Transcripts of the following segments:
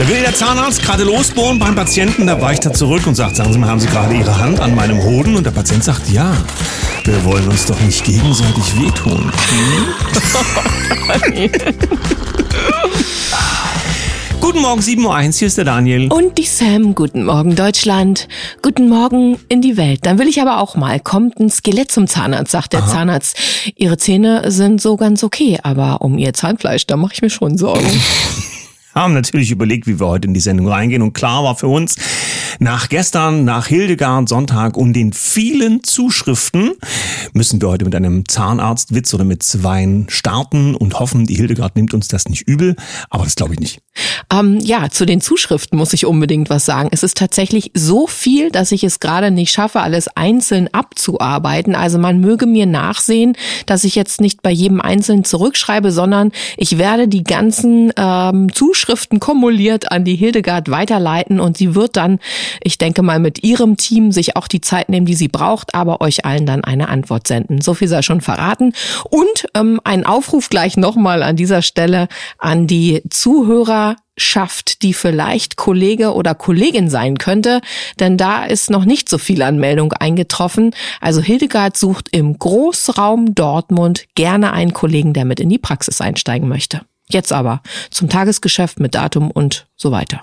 Da will der Zahnarzt gerade losbohren beim Patienten, da weicht er zurück und sagt, sagen Sie mal, haben Sie gerade Ihre Hand an meinem Hoden? Und der Patient sagt, ja, wir wollen uns doch nicht gegenseitig wehtun. Hm? Guten Morgen, 7.01 Uhr, hier ist der Daniel. Und die Sam, guten Morgen Deutschland, guten Morgen in die Welt. Dann will ich aber auch mal, kommt ein Skelett zum Zahnarzt, sagt der Aha. Zahnarzt. Ihre Zähne sind so ganz okay, aber um Ihr Zahnfleisch, da mache ich mir schon Sorgen. haben natürlich überlegt, wie wir heute in die Sendung reingehen. Und klar war für uns, nach gestern, nach Hildegard Sonntag und den vielen Zuschriften müssen wir heute mit einem Zahnarztwitz oder mit Zweien starten und hoffen, die Hildegard nimmt uns das nicht übel, aber das glaube ich nicht. Ähm, ja, zu den Zuschriften muss ich unbedingt was sagen. Es ist tatsächlich so viel, dass ich es gerade nicht schaffe, alles einzeln abzuarbeiten. Also man möge mir nachsehen, dass ich jetzt nicht bei jedem Einzelnen zurückschreibe, sondern ich werde die ganzen ähm, Zuschriften kumuliert an die Hildegard weiterleiten und sie wird dann, ich denke mal, mit ihrem Team sich auch die Zeit nehmen, die sie braucht, aber euch allen dann eine Antwort senden. So viel sei schon verraten. Und ähm, ein Aufruf gleich nochmal an dieser Stelle an die Zuhörer schafft, die vielleicht Kollege oder Kollegin sein könnte, denn da ist noch nicht so viel Anmeldung eingetroffen. Also Hildegard sucht im Großraum Dortmund gerne einen Kollegen, der mit in die Praxis einsteigen möchte. Jetzt aber zum Tagesgeschäft mit Datum und so weiter.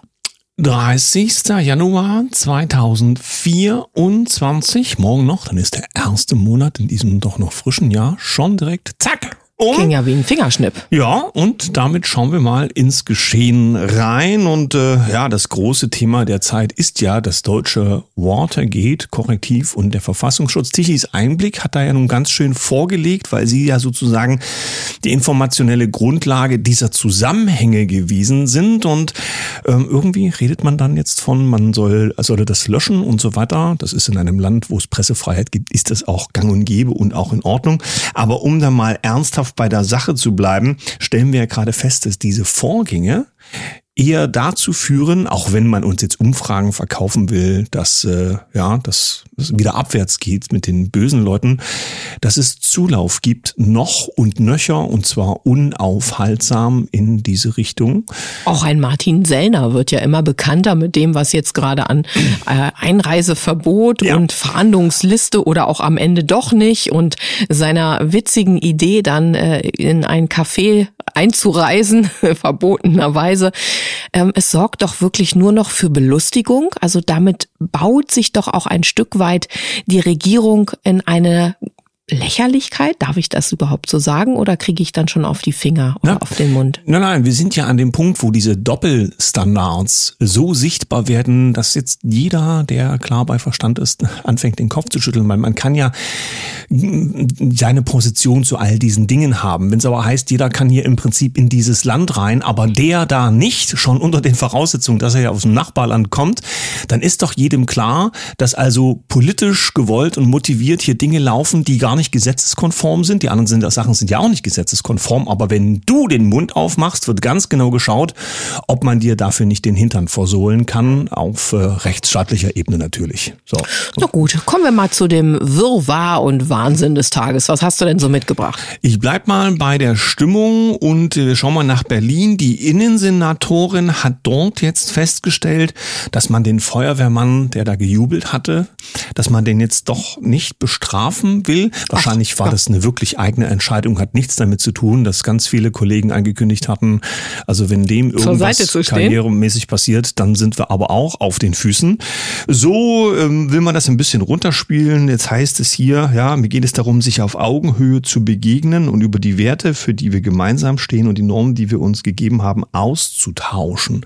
30. Januar 2024, morgen noch, dann ist der erste Monat in diesem doch noch frischen Jahr schon direkt, zack, um. Ging ja wie ein Fingerschnipp. Ja, und damit schauen wir mal ins Geschehen rein. Und äh, ja, das große Thema der Zeit ist ja das deutsche Watergate, Korrektiv und der Verfassungsschutz. Tichys Einblick hat da ja nun ganz schön vorgelegt, weil sie ja sozusagen die informationelle Grundlage dieser Zusammenhänge gewesen sind. Und ähm, irgendwie redet man dann jetzt von, man soll, solle das löschen und so weiter. Das ist in einem Land, wo es Pressefreiheit gibt, ist das auch gang und gäbe und auch in Ordnung. Aber um da mal ernsthaft ernsthaft bei der Sache zu bleiben, stellen wir ja gerade fest, dass diese Vorgänge eher dazu führen, auch wenn man uns jetzt Umfragen verkaufen will, dass äh, ja, dass wieder abwärts geht mit den bösen Leuten, dass es Zulauf gibt, noch und nöcher und zwar unaufhaltsam in diese Richtung. Auch ein Martin Sellner wird ja immer bekannter mit dem, was jetzt gerade an äh, Einreiseverbot ja. und Verhandlungsliste oder auch am Ende doch nicht und seiner witzigen Idee dann äh, in ein Café einzureisen, verbotenerweise. Ähm, es sorgt doch wirklich nur noch für Belustigung. Also damit baut sich doch auch ein Stück weit die Regierung in eine Lächerlichkeit? Darf ich das überhaupt so sagen oder kriege ich dann schon auf die Finger oder Na, auf den Mund? Nein, nein, wir sind ja an dem Punkt, wo diese Doppelstandards so sichtbar werden, dass jetzt jeder, der klar bei Verstand ist, anfängt den Kopf zu schütteln, weil man kann ja seine Position zu all diesen Dingen haben. Wenn es aber heißt, jeder kann hier im Prinzip in dieses Land rein, aber der da nicht, schon unter den Voraussetzungen, dass er ja aus dem Nachbarland kommt, dann ist doch jedem klar, dass also politisch gewollt und motiviert hier Dinge laufen, die gar nicht gesetzeskonform sind. Die anderen sind, Sachen sind ja auch nicht gesetzeskonform. Aber wenn du den Mund aufmachst, wird ganz genau geschaut, ob man dir dafür nicht den Hintern versohlen kann. Auf äh, rechtsstaatlicher Ebene natürlich. So. Na gut, kommen wir mal zu dem Wirrwarr und Wahnsinn des Tages. Was hast du denn so mitgebracht? Ich bleib mal bei der Stimmung und äh, schau mal nach Berlin. Die Innensenatorin hat dort jetzt festgestellt, dass man den Feuerwehrmann, der da gejubelt hatte, dass man den jetzt doch nicht bestrafen will. Wahrscheinlich Ach, war ja. das eine wirklich eigene Entscheidung, hat nichts damit zu tun, dass ganz viele Kollegen angekündigt hatten, also wenn dem irgendwas karrieremäßig passiert, dann sind wir aber auch auf den Füßen. So ähm, will man das ein bisschen runterspielen. Jetzt heißt es hier, ja, mir geht es darum, sich auf Augenhöhe zu begegnen und über die Werte, für die wir gemeinsam stehen und die Normen, die wir uns gegeben haben, auszutauschen.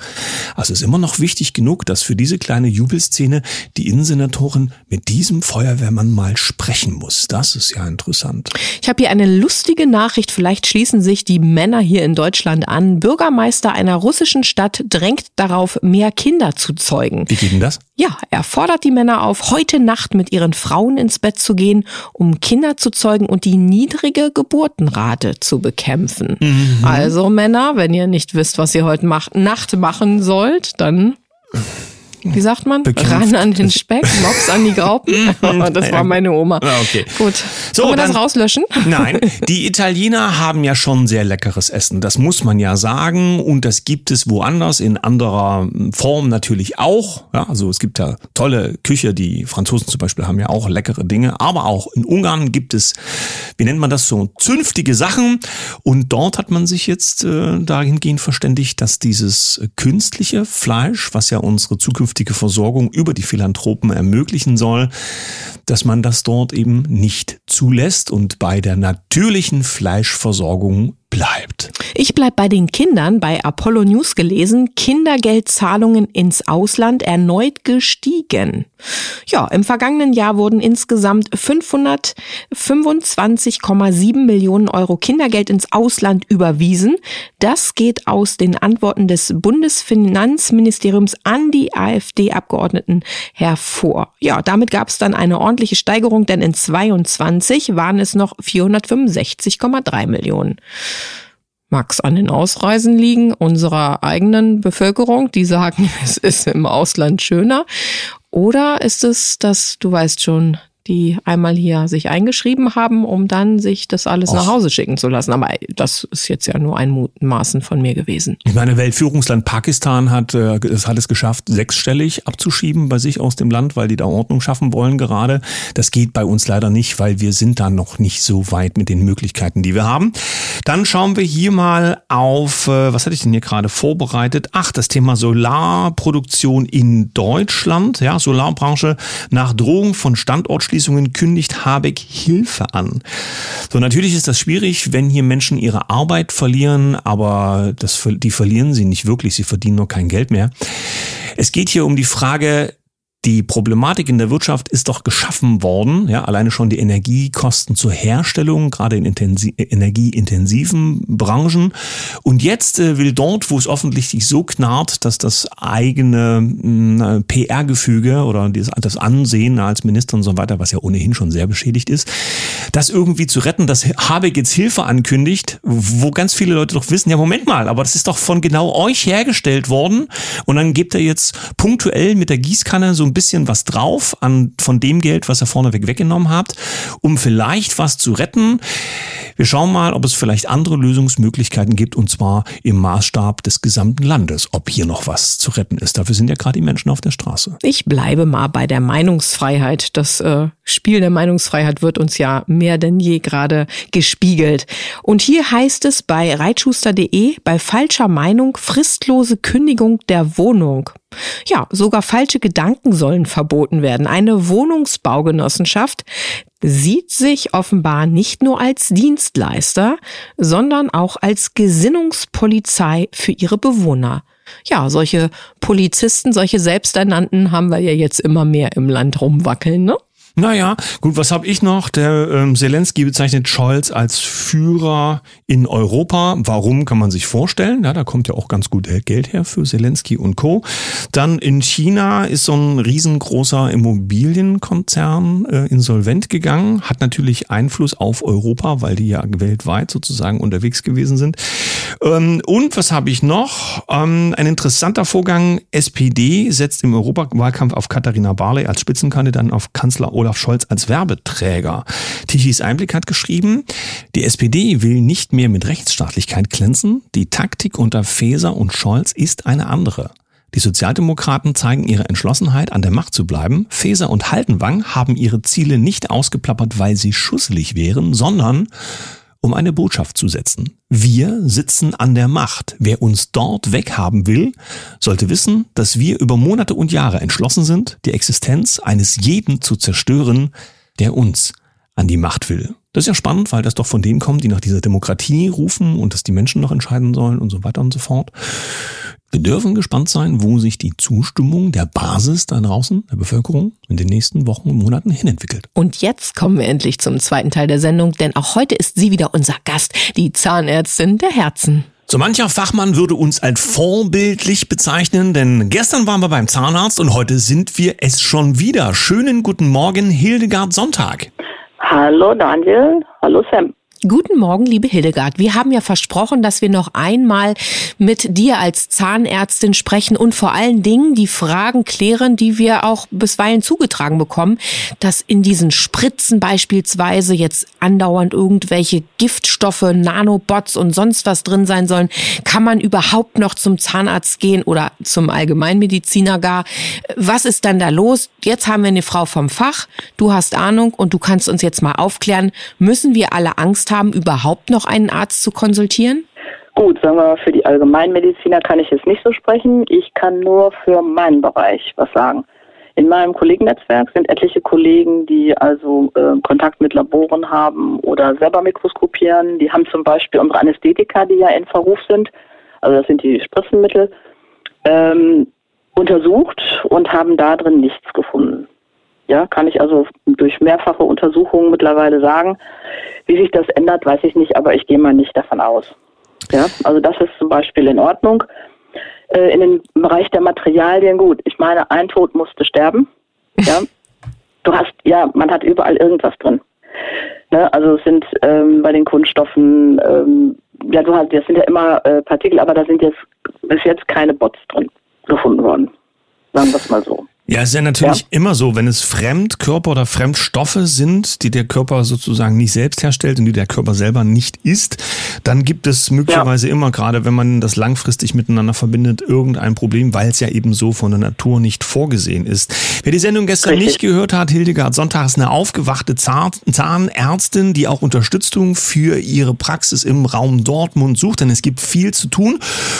Also ist immer noch wichtig genug, dass für diese kleine Jubelszene die Innensenatorin mit diesem Feuerwehrmann mal sprechen muss. Das ist ja interessant. Ich habe hier eine lustige Nachricht. Vielleicht schließen sich die Männer hier in Deutschland an. Bürgermeister einer russischen Stadt drängt darauf, mehr Kinder zu zeugen. Wie geht denn das? Ja, er fordert die Männer auf, heute Nacht mit ihren Frauen ins Bett zu gehen, um Kinder zu zeugen und die niedrige Geburtenrate zu bekämpfen. Mhm. Also Männer, wenn ihr nicht wisst, was ihr heute Nacht machen sollt, dann wie sagt man? Bekämpft. Ran an den Speck, Mops an die Graupen. das war meine Oma. Ah, okay. Gut. So, Können wir das rauslöschen? Nein, die Italiener haben ja schon sehr leckeres Essen. Das muss man ja sagen. Und das gibt es woanders in anderer Form natürlich auch. Ja, also es gibt ja tolle Küche. Die Franzosen zum Beispiel haben ja auch leckere Dinge. Aber auch in Ungarn gibt es, wie nennt man das so, zünftige Sachen. Und dort hat man sich jetzt äh, dahingehend verständigt, dass dieses künstliche Fleisch, was ja unsere zukünftige Versorgung über die Philanthropen ermöglichen soll, dass man das dort eben nicht zulässt und bei der natürlichen Fleischversorgung bleibt. Ich bleib bei den Kindern. Bei Apollo News gelesen, Kindergeldzahlungen ins Ausland erneut gestiegen. Ja, im vergangenen Jahr wurden insgesamt 525,7 Millionen Euro Kindergeld ins Ausland überwiesen. Das geht aus den Antworten des Bundesfinanzministeriums an die AfD-Abgeordneten hervor. Ja, damit gab es dann eine ordentliche Steigerung, denn in 22 waren es noch 465,3 Millionen. Mag es an den Ausreisen liegen unserer eigenen Bevölkerung, die sagen, es ist im Ausland schöner? Oder ist es, dass du weißt schon, die einmal hier sich eingeschrieben haben, um dann sich das alles Och. nach Hause schicken zu lassen. Aber das ist jetzt ja nur ein Mutmaßen von mir gewesen. Ich meine, Weltführungsland Pakistan hat, äh, es hat es geschafft, sechsstellig abzuschieben bei sich aus dem Land, weil die da Ordnung schaffen wollen gerade. Das geht bei uns leider nicht, weil wir sind da noch nicht so weit mit den Möglichkeiten, die wir haben. Dann schauen wir hier mal auf, äh, was hatte ich denn hier gerade vorbereitet? Ach, das Thema Solarproduktion in Deutschland. Ja, Solarbranche nach Drohung von Standort Schulschließungen kündigt Habeck Hilfe an. So, natürlich ist das schwierig, wenn hier Menschen ihre Arbeit verlieren, aber das, die verlieren sie nicht wirklich, sie verdienen nur kein Geld mehr. Es geht hier um die Frage, die Problematik in der Wirtschaft ist doch geschaffen worden, ja, alleine schon die Energiekosten zur Herstellung, gerade in energieintensiven Branchen. Und jetzt äh, will dort, wo es offensichtlich so knarrt, dass das eigene äh, PR-Gefüge oder das, das Ansehen als Minister und so weiter, was ja ohnehin schon sehr beschädigt ist, das irgendwie zu retten, dass Habeck jetzt Hilfe ankündigt, wo ganz viele Leute doch wissen, ja, Moment mal, aber das ist doch von genau euch hergestellt worden. Und dann gibt er jetzt punktuell mit der Gießkanne so ein bisschen was drauf an, von dem Geld, was ihr vorneweg weggenommen habt, um vielleicht was zu retten. Wir schauen mal, ob es vielleicht andere Lösungsmöglichkeiten gibt und zwar im Maßstab des gesamten Landes, ob hier noch was zu retten ist. Dafür sind ja gerade die Menschen auf der Straße. Ich bleibe mal bei der Meinungsfreiheit. Das äh, Spiel der Meinungsfreiheit wird uns ja mehr denn je gerade gespiegelt. Und hier heißt es bei reitschuster.de, bei falscher Meinung fristlose Kündigung der Wohnung. Ja, sogar falsche Gedanken sollen verboten werden. Eine Wohnungsbaugenossenschaft sieht sich offenbar nicht nur als Dienstleister, sondern auch als Gesinnungspolizei für ihre Bewohner. Ja, solche Polizisten, solche Selbsternannten haben wir ja jetzt immer mehr im Land rumwackeln, ne? Naja, gut, was habe ich noch? Der ähm, Zelensky bezeichnet Scholz als Führer in Europa. Warum kann man sich vorstellen? Ja, da kommt ja auch ganz gut Geld her für Zelensky und Co. Dann in China ist so ein riesengroßer Immobilienkonzern äh, insolvent gegangen, hat natürlich Einfluss auf Europa, weil die ja weltweit sozusagen unterwegs gewesen sind. Ähm, und was habe ich noch? Ähm, ein interessanter Vorgang. SPD setzt im Europawahlkampf auf Katharina Barley als Spitzenkandidatin auf Kanzler Olaf Scholz als Werbeträger. Tichys Einblick hat geschrieben, die SPD will nicht mehr mit Rechtsstaatlichkeit glänzen. Die Taktik unter Faeser und Scholz ist eine andere. Die Sozialdemokraten zeigen ihre Entschlossenheit, an der Macht zu bleiben. Faeser und Haltenwang haben ihre Ziele nicht ausgeplappert, weil sie schusselig wären, sondern um eine Botschaft zu setzen. Wir sitzen an der Macht. Wer uns dort weghaben will, sollte wissen, dass wir über Monate und Jahre entschlossen sind, die Existenz eines jeden zu zerstören, der uns an die Macht will. Das ist ja spannend, weil das doch von denen kommt, die nach dieser Demokratie rufen und dass die Menschen noch entscheiden sollen und so weiter und so fort. Wir dürfen gespannt sein, wo sich die Zustimmung der Basis da draußen, der Bevölkerung, in den nächsten Wochen und Monaten hinentwickelt. Und jetzt kommen wir endlich zum zweiten Teil der Sendung, denn auch heute ist sie wieder unser Gast, die Zahnärztin der Herzen. So mancher Fachmann würde uns als vorbildlich bezeichnen, denn gestern waren wir beim Zahnarzt und heute sind wir es schon wieder. Schönen guten Morgen, Hildegard Sonntag. Hallo Daniel, hallo Sam. Guten Morgen, liebe Hildegard. Wir haben ja versprochen, dass wir noch einmal mit dir als Zahnärztin sprechen und vor allen Dingen die Fragen klären, die wir auch bisweilen zugetragen bekommen, dass in diesen Spritzen beispielsweise jetzt andauernd irgendwelche Giftstoffe, Nanobots und sonst was drin sein sollen. Kann man überhaupt noch zum Zahnarzt gehen oder zum Allgemeinmediziner gar? Was ist dann da los? Jetzt haben wir eine Frau vom Fach. Du hast Ahnung und du kannst uns jetzt mal aufklären. Müssen wir alle Angst haben, überhaupt noch einen Arzt zu konsultieren? Gut, sagen wir mal, für die Allgemeinmediziner kann ich jetzt nicht so sprechen. Ich kann nur für meinen Bereich was sagen. In meinem Kollegennetzwerk sind etliche Kollegen, die also äh, Kontakt mit Laboren haben oder selber mikroskopieren. Die haben zum Beispiel unsere Anästhetika, die ja in Verruf sind, also das sind die Spritzenmittel, ähm, untersucht und haben da drin nichts gefunden. Ja, kann ich also durch mehrfache Untersuchungen mittlerweile sagen. Wie sich das ändert, weiß ich nicht, aber ich gehe mal nicht davon aus. Ja, also das ist zum Beispiel in Ordnung. Äh, in dem Bereich der Materialien gut. Ich meine, ein Tod musste sterben. Ja, du hast, ja, man hat überall irgendwas drin. Ne? Also es sind ähm, bei den Kunststoffen, ähm, ja, du hast, das sind ja immer äh, Partikel, aber da sind jetzt bis jetzt keine Bots drin gefunden worden. Sagen wir es mal so. Ja, es ist ja natürlich ja. immer so, wenn es Fremdkörper oder Fremdstoffe sind, die der Körper sozusagen nicht selbst herstellt und die der Körper selber nicht isst, dann gibt es möglicherweise ja. immer, gerade wenn man das langfristig miteinander verbindet, irgendein Problem, weil es ja eben so von der Natur nicht vorgesehen ist. Wer die Sendung gestern Richtig. nicht gehört hat, Hildegard Sonntag ist eine aufgewachte Zahnärztin, die auch Unterstützung für ihre Praxis im Raum Dortmund sucht, denn es gibt viel zu tun.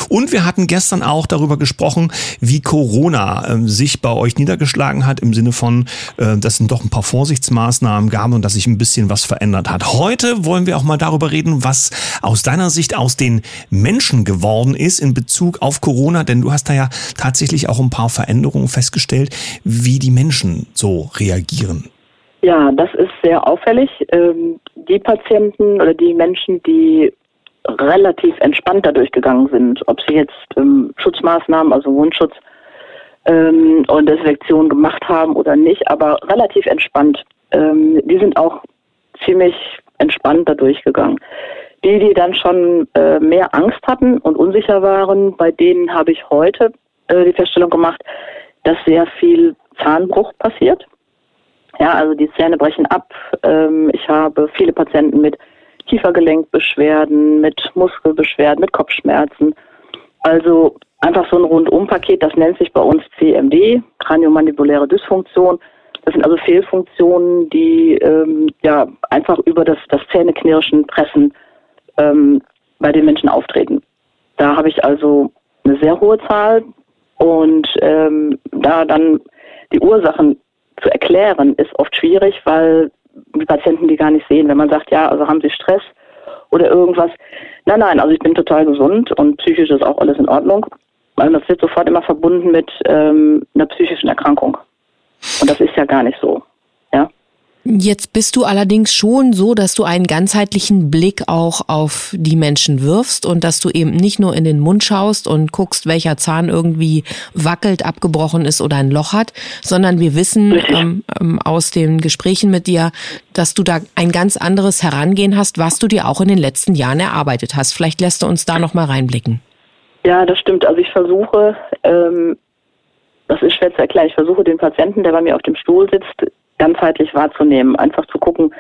Und wir hatten gestern auch darüber gesprochen, wie Corona äh, sich bei euch niedergeschlagen hat, im Sinne von, äh, dass es doch ein paar Vorsichtsmaßnahmen gab und dass sich ein bisschen was verändert hat. Heute wollen wir auch mal darüber reden, was aus deiner Sicht aus den Menschen geworden ist in Bezug auf Corona, denn du hast da ja tatsächlich auch ein paar Veränderungen festgestellt, wie die Menschen so reagieren. Ja, das ist sehr auffällig. Ähm, die Patienten oder die Menschen, die relativ entspannt dadurch gegangen sind, ob sie jetzt ähm, Schutzmaßnahmen, also Wundschutz ähm, und Desinfektion gemacht haben oder nicht, aber relativ entspannt. Ähm, die sind auch ziemlich entspannt da durchgegangen. Die, die dann schon äh, mehr Angst hatten und unsicher waren, bei denen habe ich heute äh, die Feststellung gemacht, dass sehr viel Zahnbruch passiert. Ja, also die Zähne brechen ab. Ähm, ich habe viele Patienten mit Kiefergelenkbeschwerden, mit Muskelbeschwerden, mit Kopfschmerzen. Also einfach so ein Rundumpaket, das nennt sich bei uns CMD, kraniomandibuläre Dysfunktion. Das sind also Fehlfunktionen, die ähm, ja einfach über das, das Zähneknirschen, Pressen ähm, bei den Menschen auftreten. Da habe ich also eine sehr hohe Zahl und ähm, da dann die Ursachen zu erklären, ist oft schwierig, weil die Patienten die gar nicht sehen. Wenn man sagt, ja, also haben sie Stress oder irgendwas. Nein, nein, also ich bin total gesund und psychisch ist auch alles in Ordnung. Also das wird sofort immer verbunden mit ähm, einer psychischen Erkrankung. Und das ist ja gar nicht so. Ja. Jetzt bist du allerdings schon so, dass du einen ganzheitlichen Blick auch auf die Menschen wirfst und dass du eben nicht nur in den Mund schaust und guckst, welcher Zahn irgendwie wackelt, abgebrochen ist oder ein Loch hat, sondern wir wissen ähm, ähm, aus den Gesprächen mit dir, dass du da ein ganz anderes Herangehen hast, was du dir auch in den letzten Jahren erarbeitet hast. Vielleicht lässt du uns da noch mal reinblicken. Ja, das stimmt. Also ich versuche, ähm, das ist schwer zu erklären, ich versuche den Patienten, der bei mir auf dem Stuhl sitzt, ganzheitlich wahrzunehmen. Einfach zu gucken,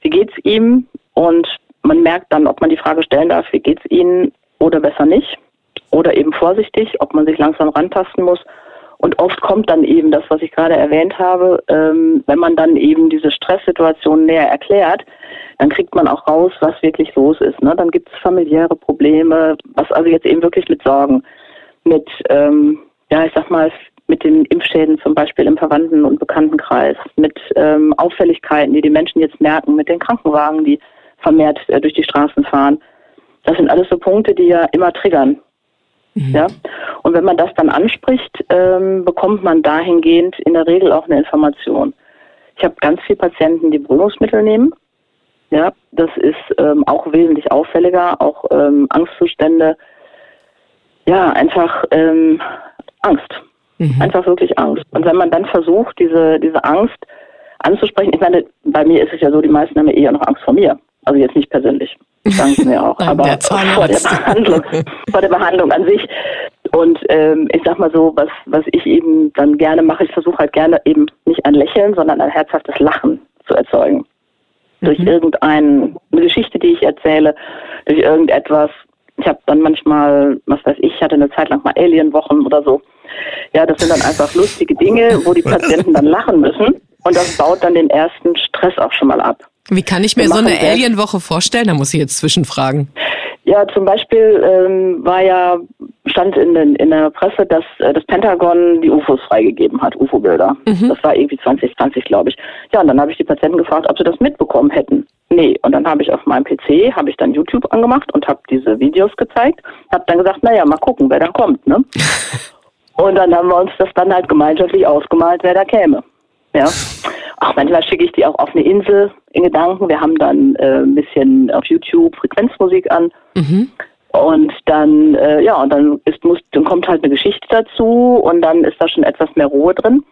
wie geht's ihm und man merkt dann, ob man die Frage stellen darf, wie geht's Ihnen oder besser nicht. Oder eben vorsichtig, ob man sich langsam rantasten muss und oft kommt dann eben das, was ich gerade erwähnt habe, ähm, wenn man dann eben diese Stresssituation näher erklärt, dann kriegt man auch raus, was wirklich los ist. Ne? Dann gibt es familiäre Probleme, was also jetzt eben wirklich mit Sorgen, mit, ähm, ja, ich sag mal, mit den Impfschäden zum Beispiel im Verwandten- und Bekanntenkreis, mit ähm, Auffälligkeiten, die die Menschen jetzt merken, mit den Krankenwagen, die vermehrt äh, durch die Straßen fahren. Das sind alles so Punkte, die ja immer triggern. Mhm. Ja? Und wenn man das dann anspricht, ähm, bekommt man dahingehend in der Regel auch eine Information. Ich habe ganz viele Patienten, die Beruhigungsmittel nehmen. Ja, das ist ähm, auch wesentlich auffälliger, auch ähm, Angstzustände. Ja, einfach ähm, Angst. Mhm. Einfach wirklich Angst. Und wenn man dann versucht, diese, diese Angst anzusprechen, ich meine, bei mir ist es ja so, die meisten haben ja eher noch Angst vor mir Also jetzt nicht persönlich, sagen Sie mir auch, aber der vor der. Behandlung, vor der Behandlung an sich. Und ähm, ich sag mal so, was, was ich eben dann gerne mache, ich versuche halt gerne eben nicht ein Lächeln, sondern ein herzhaftes Lachen zu erzeugen. Durch irgendeine Geschichte, die ich erzähle, durch irgendetwas. Ich habe dann manchmal, was weiß ich, hatte eine Zeit lang mal Alienwochen oder so. Ja, das sind dann einfach lustige Dinge, wo die Patienten dann lachen müssen. Und das baut dann den ersten Stress auch schon mal ab. Wie kann ich mir so eine. Alienwoche vorstellen? Da muss ich jetzt zwischenfragen. Ja, zum Beispiel ähm, war ja, stand in, den, in der Presse, dass äh, das Pentagon die UFOs freigegeben hat, UFO-Bilder. Das war irgendwie 2020, glaube ich. Ja, und dann habe ich die Patienten gefragt, ob sie das mitbekommen hätten. Nee, und dann habe ich auf meinem PC, habe ich dann YouTube angemacht und habe diese Videos gezeigt. Habe dann gesagt, naja, mal gucken, wer da kommt. Ne? und dann haben wir uns das dann halt gemeinschaftlich ausgemalt, wer da käme. Ja. Auch manchmal schicke ich die auch auf eine Insel in Gedanken. Wir haben dann äh, ein bisschen auf YouTube Frequenzmusik an. Und dann, äh, ja, und dann ist, muss, dann kommt halt eine Geschichte dazu und dann ist da schon etwas mehr Ruhe drin.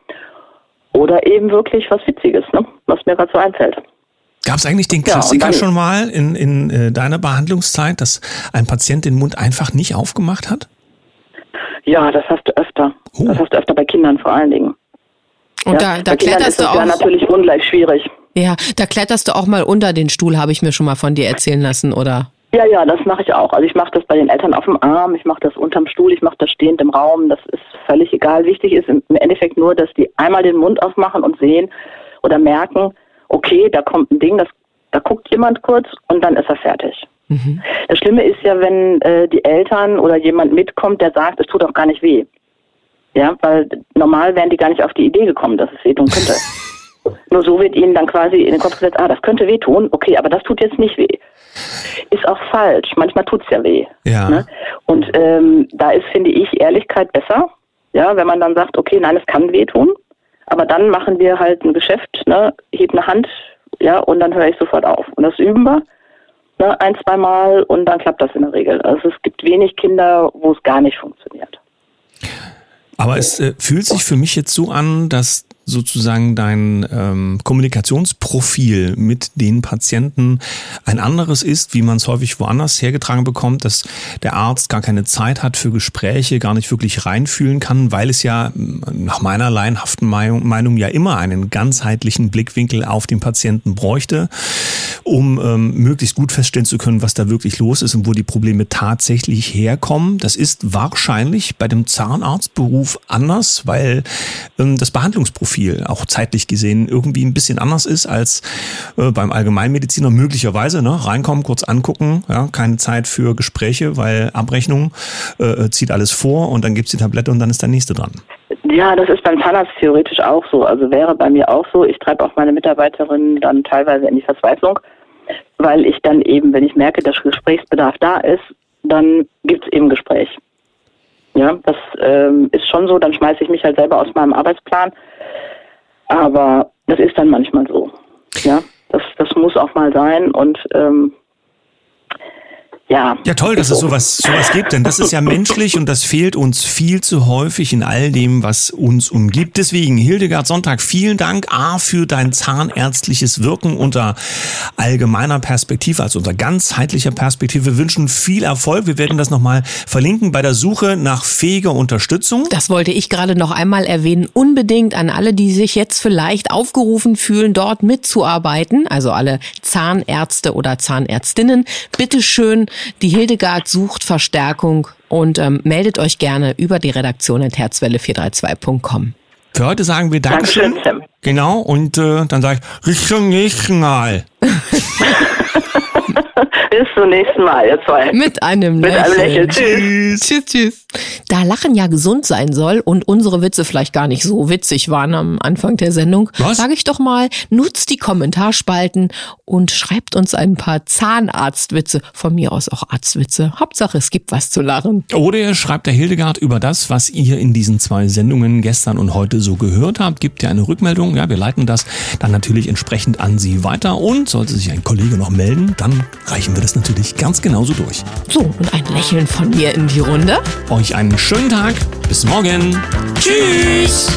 Oder eben wirklich was Witziges, ne? was mir gerade so einfällt. Gab es eigentlich den Ja, Klassiker dann- schon mal in, in äh, deiner Behandlungszeit, dass ein Patient den Mund einfach nicht aufgemacht hat? Ja, das hast du öfter. Oh. Das hast du öfter bei Kindern vor allen Dingen. Und ja? da, da kletterst du es ja auch. natürlich ungleich schwierig. Ja, da kletterst du auch mal unter den Stuhl, habe ich mir schon mal von dir erzählen lassen, oder? Ja, ja, das mache ich auch. Also ich mache das bei den Eltern auf dem Arm, ich mache das unterm Stuhl, ich mache das stehend im Raum. Das ist völlig egal. Wichtig ist im Endeffekt nur, dass die einmal den Mund aufmachen und sehen oder merken, okay, da kommt ein Ding, das, da guckt jemand kurz und dann ist er fertig. Das Schlimme ist ja, wenn äh, die Eltern oder jemand mitkommt, der sagt, es tut auch gar nicht weh. Ja, weil normal wären die gar nicht auf die Idee gekommen, dass es wehtun könnte. Nur so wird ihnen dann quasi in den Kopf gesetzt, ah, das könnte wehtun, okay, aber das tut jetzt nicht weh. Ist auch falsch. Manchmal tut's ja weh. Ja. Ne? Und ähm, da ist, finde ich, Ehrlichkeit besser. Ja, wenn man dann sagt, okay, nein, es kann wehtun, aber dann machen wir halt ein Geschäft, ne, heb eine Hand, ja, und dann höre ich sofort auf. Und das üben wir, ne, ein, zweimal und dann klappt das in der Regel. Also es gibt wenig Kinder, wo es gar nicht funktioniert. Aber es äh, fühlt sich für mich jetzt so an, dass sozusagen dein ähm, Kommunikationsprofil mit den Patienten ein anderes ist, wie man es häufig woanders hergetragen bekommt, dass der Arzt gar keine Zeit hat für Gespräche, gar nicht wirklich reinfühlen kann, weil es ja m, nach meiner laienhaften Meinung, Meinung ja immer einen ganzheitlichen Blickwinkel auf den Patienten bräuchte, um ähm, möglichst gut feststellen zu können, was da wirklich los ist und wo die Probleme tatsächlich herkommen. Das ist wahrscheinlich bei dem Zahnarztberuf anders, weil ähm, das Behandlungsprofil auch zeitlich gesehen irgendwie ein bisschen anders ist als äh, beim Allgemeinmediziner möglicherweise. Ne? Reinkommen, kurz angucken, ja, keine Zeit für Gespräche, weil Abrechnung äh, zieht alles vor und dann gibt's die Tablette und dann ist der nächste dran. Ja, das ist beim Zahnarzt theoretisch auch so. Also wäre bei mir auch so. Ich treibe auch meine Mitarbeiterinnen dann teilweise in die Verzweiflung, weil ich dann eben, wenn ich merke, dass Gesprächsbedarf da ist, dann gibt's eben Gespräch. Ja, das ähm, ist schon so. Dann schmeiße ich mich halt selber aus meinem Arbeitsplan. Aber das ist dann manchmal so. Ja, das, das muss auch mal sein und ähm, ja. Ja, toll, dass es sowas, sowas gibt, denn das ist ja menschlich und das fehlt uns viel zu häufig in all dem, was uns umgibt. Deswegen, Hildegard Sonntag, vielen Dank A für dein zahnärztliches Wirken unter allgemeiner Perspektive, also unter ganzheitlicher Perspektive. Wir wünschen viel Erfolg. Wir werden das nochmal verlinken bei der Suche nach fähiger Unterstützung. Das wollte ich gerade noch einmal erwähnen. Unbedingt an alle, die sich jetzt vielleicht aufgerufen fühlen, dort mitzuarbeiten, also alle Zahnärzte oder Zahnärztinnen. Bitte schön, die Hildegard sucht Verstärkung und ähm, meldet euch gerne über die Redaktion at herzwelle432.com. Für heute sagen wir Dankeschön. Dankeschön, Tim. Genau, und äh, dann sage ich, bis zum nächsten Mal. Bis zum nächsten Mal, ihr zwei. Mit einem Mit einem Lächeln. Lächeln. Tschüss. Tschüss, tschüss. Da Lachen ja gesund sein soll und unsere Witze vielleicht gar nicht so witzig waren am Anfang der Sendung, Was? sage ich doch mal, nutzt die Kommentarspalten und schreibt uns ein paar Zahnarztwitze, von mir aus auch Arztwitze. Hauptsache, es gibt was zu lachen. Oder ihr schreibt der Hildegard über das, was ihr in diesen zwei Sendungen gestern und heute so gehört habt. Gibt ihr eine Rückmeldung? Ja, wir leiten das dann natürlich entsprechend an Sie weiter. Und sollte sich ein Kollege noch melden, dann reichen wir das natürlich ganz genauso durch. So, und ein Lächeln von mir in die Runde. Euch einen schönen Tag. Bis morgen. Tschüss.